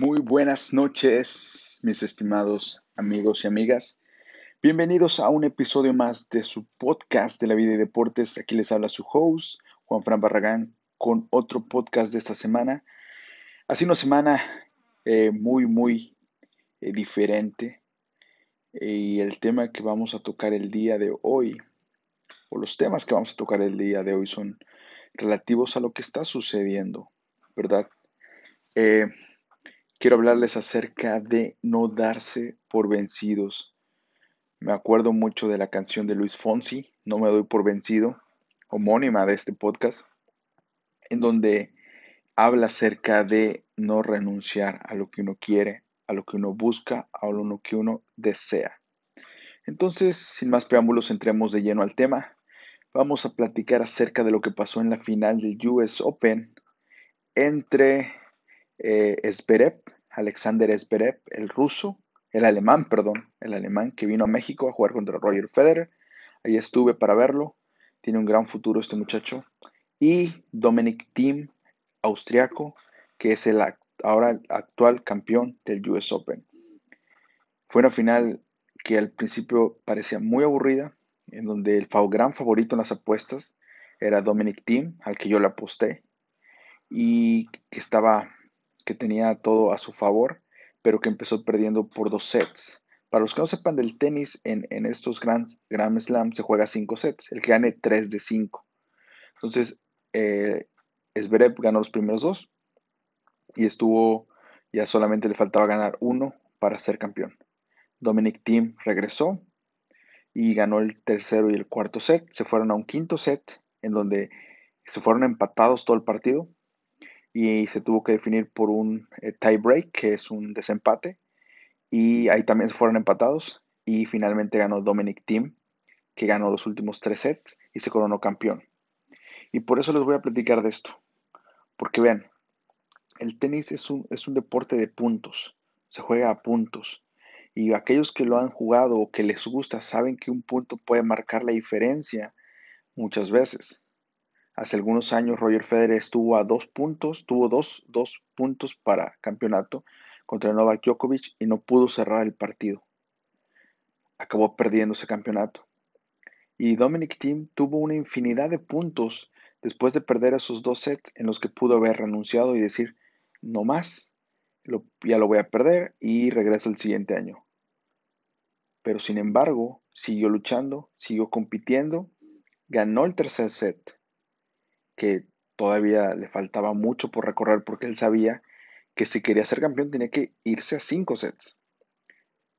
Muy buenas noches, mis estimados amigos y amigas. Bienvenidos a un episodio más de su podcast de la vida y deportes. Aquí les habla su host, Juan Fran Barragán, con otro podcast de esta semana. Ha sido una semana eh, muy, muy eh, diferente. Y el tema que vamos a tocar el día de hoy, o los temas que vamos a tocar el día de hoy son relativos a lo que está sucediendo, ¿verdad? Eh, quiero hablarles acerca de no darse por vencidos. Me acuerdo mucho de la canción de Luis Fonsi, No me doy por vencido, homónima de este podcast, en donde habla acerca de no renunciar a lo que uno quiere, a lo que uno busca, a lo que uno desea. Entonces, sin más preámbulos, entremos de lleno al tema. Vamos a platicar acerca de lo que pasó en la final del US Open entre eh, Alexander Zverev, el ruso, el alemán, perdón, el alemán que vino a México a jugar contra Roger Federer. Ahí estuve para verlo. Tiene un gran futuro este muchacho. Y Dominic Thiem, austriaco, que es el ahora actual campeón del US Open. Fue una final que al principio parecía muy aburrida, en donde el gran favorito en las apuestas era Dominic Thiem, al que yo le aposté, y que estaba que tenía todo a su favor, pero que empezó perdiendo por dos sets. Para los que no sepan del tenis, en, estos Grand, Grand Slam se juega cinco sets, el que gane tres de cinco. Entonces, eh, ganó los primeros dos y estuvo, ya solamente le faltaba ganar uno para ser campeón. Dominic Thiem regresó y ganó el tercero y el cuarto set. Se fueron a un quinto set en donde se fueron empatados todo el partido y se tuvo que definir por un eh, tie break, que es un desempate, y ahí también fueron empatados y finalmente ganó Dominic Thiem, que ganó los últimos tres sets y se coronó campeón. Y por eso les voy a platicar de esto, porque vean, el tenis es un, es un deporte de puntos, se juega a puntos. Y aquellos que lo han jugado o que les gusta saben que un punto puede marcar la diferencia muchas veces. Hace algunos años Roger Federer estuvo a dos puntos, tuvo dos, puntos para campeonato contra Novak Djokovic y no pudo cerrar el partido. Acabó perdiendo ese campeonato. Y Dominic Thiem tuvo una infinidad de puntos después de perder esos dos sets en los que pudo haber renunciado y decir, no más, ya lo voy a perder y regreso el siguiente año. Pero sin embargo, siguió luchando, siguió compitiendo, ganó el tercer set que todavía le faltaba mucho por recorrer porque él sabía que si quería ser campeón tenía que irse a cinco sets.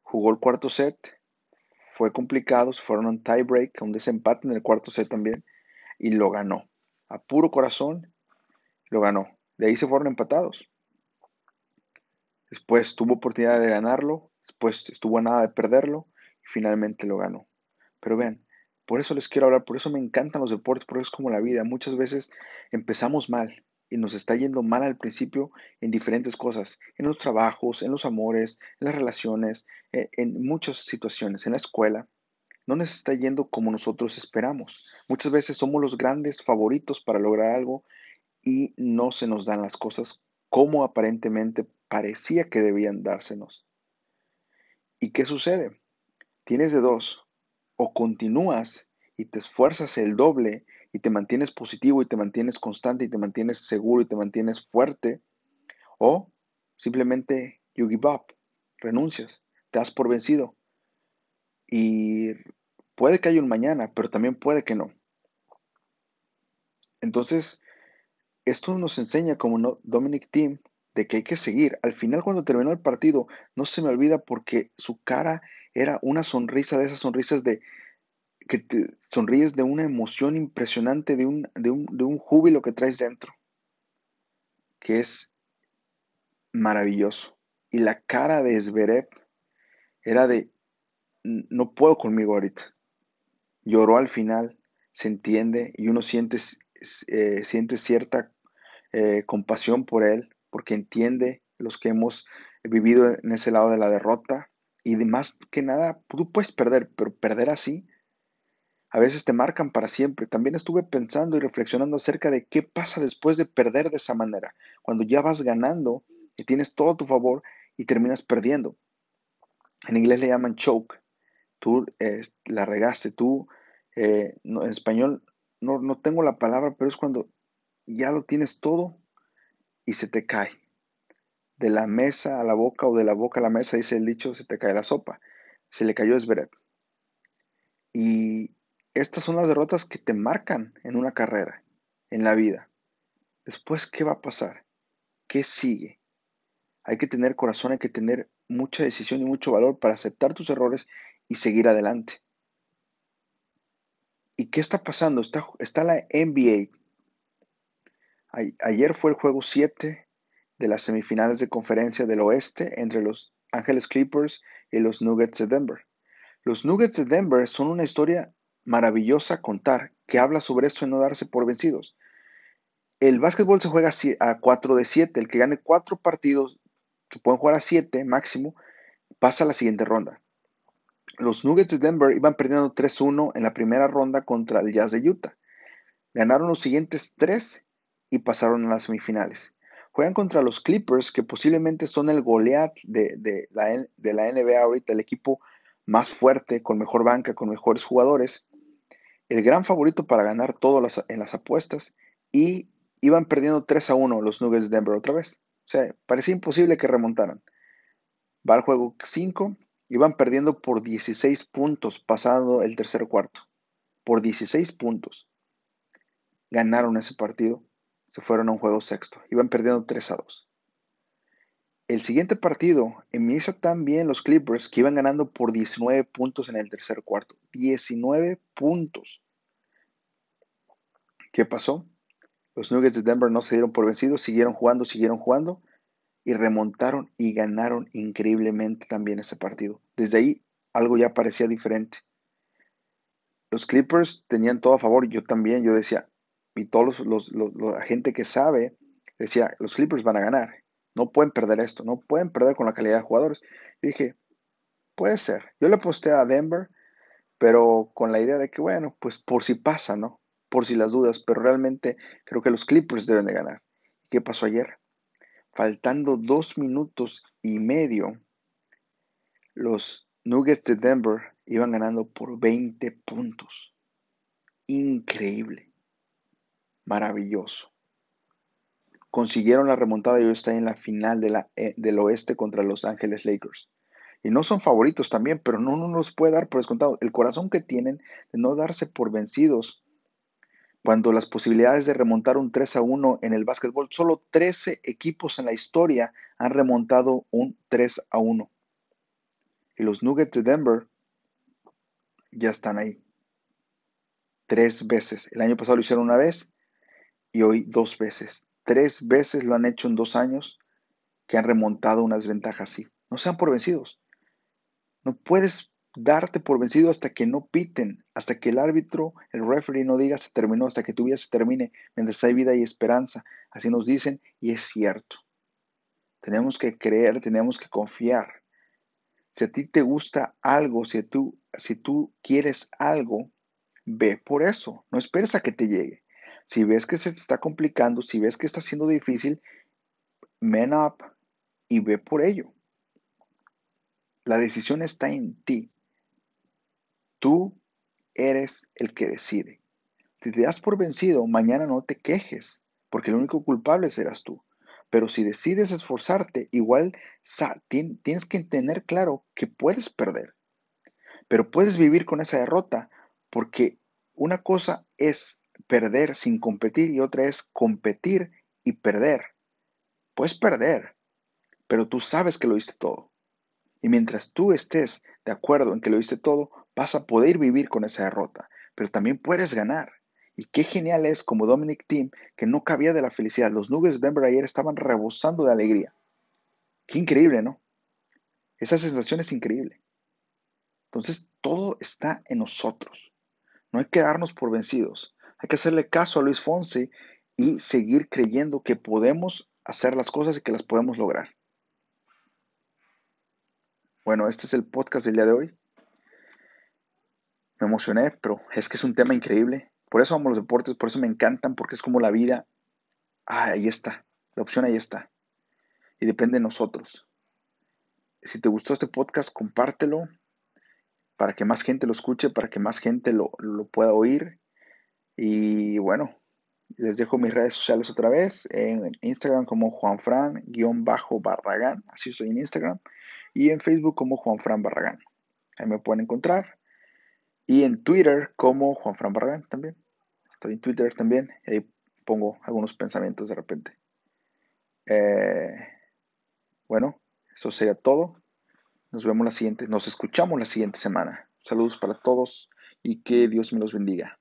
Jugó el cuarto set, fue complicado, se fueron a un tie break, a un desempate en el cuarto set también, y lo ganó. A puro corazón, lo ganó. De ahí se fueron empatados. Después tuvo oportunidad de ganarlo, después estuvo a nada de perderlo y finalmente lo ganó. Pero vean, por eso les quiero hablar, por eso me encantan los deportes, por eso es como la vida. Muchas veces empezamos mal y nos está yendo mal al principio en diferentes cosas, en los trabajos, en los amores, en las relaciones, en, en muchas situaciones, en la escuela. No nos está yendo como nosotros esperamos. Muchas veces somos los grandes favoritos para lograr algo y no se nos dan las cosas como aparentemente parecía que debían dársenos. ¿Y qué sucede? Tienes de dos o continúas y te esfuerzas el doble y te mantienes positivo y te mantienes constante y te mantienes seguro y te mantienes fuerte, o simplemente you give up, renuncias, te das por vencido. Y puede que haya un mañana, pero también puede que no. Entonces, esto nos enseña como Dominic Thiem de que hay que seguir. Al final, cuando terminó el partido, no se me olvida porque su cara era una sonrisa de esas sonrisas de que te sonríes de una emoción impresionante, de un, de un, júbilo que traes dentro, que es maravilloso. Y la cara de Zverev era de, no puedo conmigo ahorita. Lloró al final, se entiende, y uno siente, eh, cierta eh, compasión por él, porque entiende los que hemos vivido en ese lado de la derrota. Y más que nada, tú puedes perder, pero perder así, a veces te marcan para siempre. También estuve pensando y reflexionando acerca de qué pasa después de perder de esa manera. Cuando ya vas ganando y tienes todo a tu favor y terminas perdiendo. En inglés le llaman choke. Tú la regaste, tú, eh, en español no, no tengo la palabra, pero es cuando ya lo tienes todo y se te cae. De la mesa a la boca o de la boca a la mesa, dice el dicho, se te cae la sopa. Se le cayó Zverev. Y estas son las derrotas que te marcan en una carrera, en la vida. Después, ¿qué va a pasar? ¿Qué sigue? Hay que tener corazón, hay que tener mucha decisión y mucho valor para aceptar tus errores y seguir adelante. ¿Y qué está pasando? Está, está la NBA. ayer fue el juego 7 de las semifinales de conferencia del oeste entre los Ángeles Clippers y los Nuggets de Denver. Los Nuggets de Denver son una historia maravillosa a contar que habla sobre esto de no darse por vencidos. El básquetbol se juega a 4 de 7. El que gane 4 partidos, se pueden jugar a 7 máximo, pasa a la siguiente ronda. Los Nuggets de Denver iban perdiendo 3-1 en la primera ronda contra el Jazz de Utah. Ganaron los siguientes 3 y pasaron a las semifinales. Juegan contra los Clippers, que posiblemente son el la, de la NBA ahorita, el equipo más fuerte, con mejor banca, con mejores jugadores. El gran favorito para ganar todo en las apuestas. Y iban perdiendo 3 a 1 los Nuggets de Denver otra vez. O sea, parecía imposible que remontaran. Va al juego 5, iban perdiendo por 16 puntos pasado el tercer cuarto. Por 16 puntos. Ganaron ese partido se fueron a un juego sexto. Iban perdiendo 3 a 2. El siguiente partido empieza también los Clippers que iban ganando por 19 puntos en el tercer cuarto. 19 puntos. ¿Qué pasó? Los Nuggets de Denver no se dieron por vencidos, siguieron jugando, siguieron jugando y remontaron y ganaron increíblemente también ese partido. Desde ahí algo ya parecía diferente. Los Clippers tenían todo a favor, yo también, yo decía, y todos los, la gente que sabe decía, los Clippers van a ganar, no pueden perder esto, no pueden perder con la calidad de jugadores. Y dije, puede ser. Yo le aposté a Denver, pero con la idea de que, bueno, pues por si pasa, ¿no? Por si las dudas, pero realmente creo que los Clippers deben de ganar. ¿Qué pasó ayer? Faltando dos minutos y medio, los Nuggets de Denver iban ganando por 20 puntos. Increíble maravilloso. Consiguieron la remontada y hoy está en la final eh, del oeste contra Los Ángeles Lakers. Y no son favoritos también, pero no, no nos puede dar por descontado. El corazón que tienen de no darse por vencidos cuando las posibilidades de remontar un 3 a 1 en el básquetbol, solo 13 equipos en la historia han remontado un 3 a 1. Y los Nuggets de Denver ya están ahí. Tres veces. El año pasado lo hicieron una vez y hoy dos veces. Tres veces lo han hecho en dos años que han remontado una desventaja así. No sean por vencidos. No puedes darte por vencido hasta que no piten, hasta que el árbitro, el referee no diga se terminó, hasta que tu vida se termine, mientras hay vida y esperanza. Así nos dicen y es cierto. Tenemos que creer, tenemos que confiar. Si a ti te gusta algo, si tú, si tú quieres algo, ve por eso. No esperes a que te llegue. Si ves que se te está complicando, si ves que está siendo difícil, man up y ve por ello. La decisión está en ti. Tú eres el que decide. Si te das por vencido, mañana no te quejes, porque el único culpable serás tú. Pero si decides esforzarte, igual tienes que tener claro que puedes perder. Pero puedes vivir con esa derrota, porque una cosa es perder sin competir y otra es competir y perder. Puedes perder, pero tú sabes que lo hiciste todo. Y mientras tú estés de acuerdo en que lo hiciste todo, vas a poder vivir con esa derrota, pero también puedes ganar. Y qué genial es como Dominic Team, que no cabía de la felicidad. Los Nuggets de Denver ayer estaban rebosando de alegría. Qué increíble, ¿no? Esa sensación es increíble. Entonces, todo está en nosotros. No hay que darnos por vencidos. Hay que hacerle caso a Luis Fonsi y seguir creyendo que podemos hacer las cosas y que las podemos lograr. Bueno, este es el podcast del día de hoy. Me emocioné, pero es que es un tema increíble. Por eso amo los deportes, por eso me encantan, porque es como la vida. Ah, ahí está. La opción ahí está. y depende de nosotros. Si te gustó este podcast, compártelo para que más gente lo escuche, para que más gente lo, lo pueda oír. Y bueno, les dejo mis redes sociales otra vez, en Instagram como juanfran-barragán, así estoy en Instagram, y en Facebook como Juanfran Barragán. Ahí me pueden encontrar. Y en Twitter como Juanfran Barragán también. Estoy en Twitter también, y ahí pongo algunos pensamientos de repente. Eh, bueno, eso sería todo. Nos vemos la siguiente, nos escuchamos la siguiente semana. Saludos para todos y que Dios me los bendiga.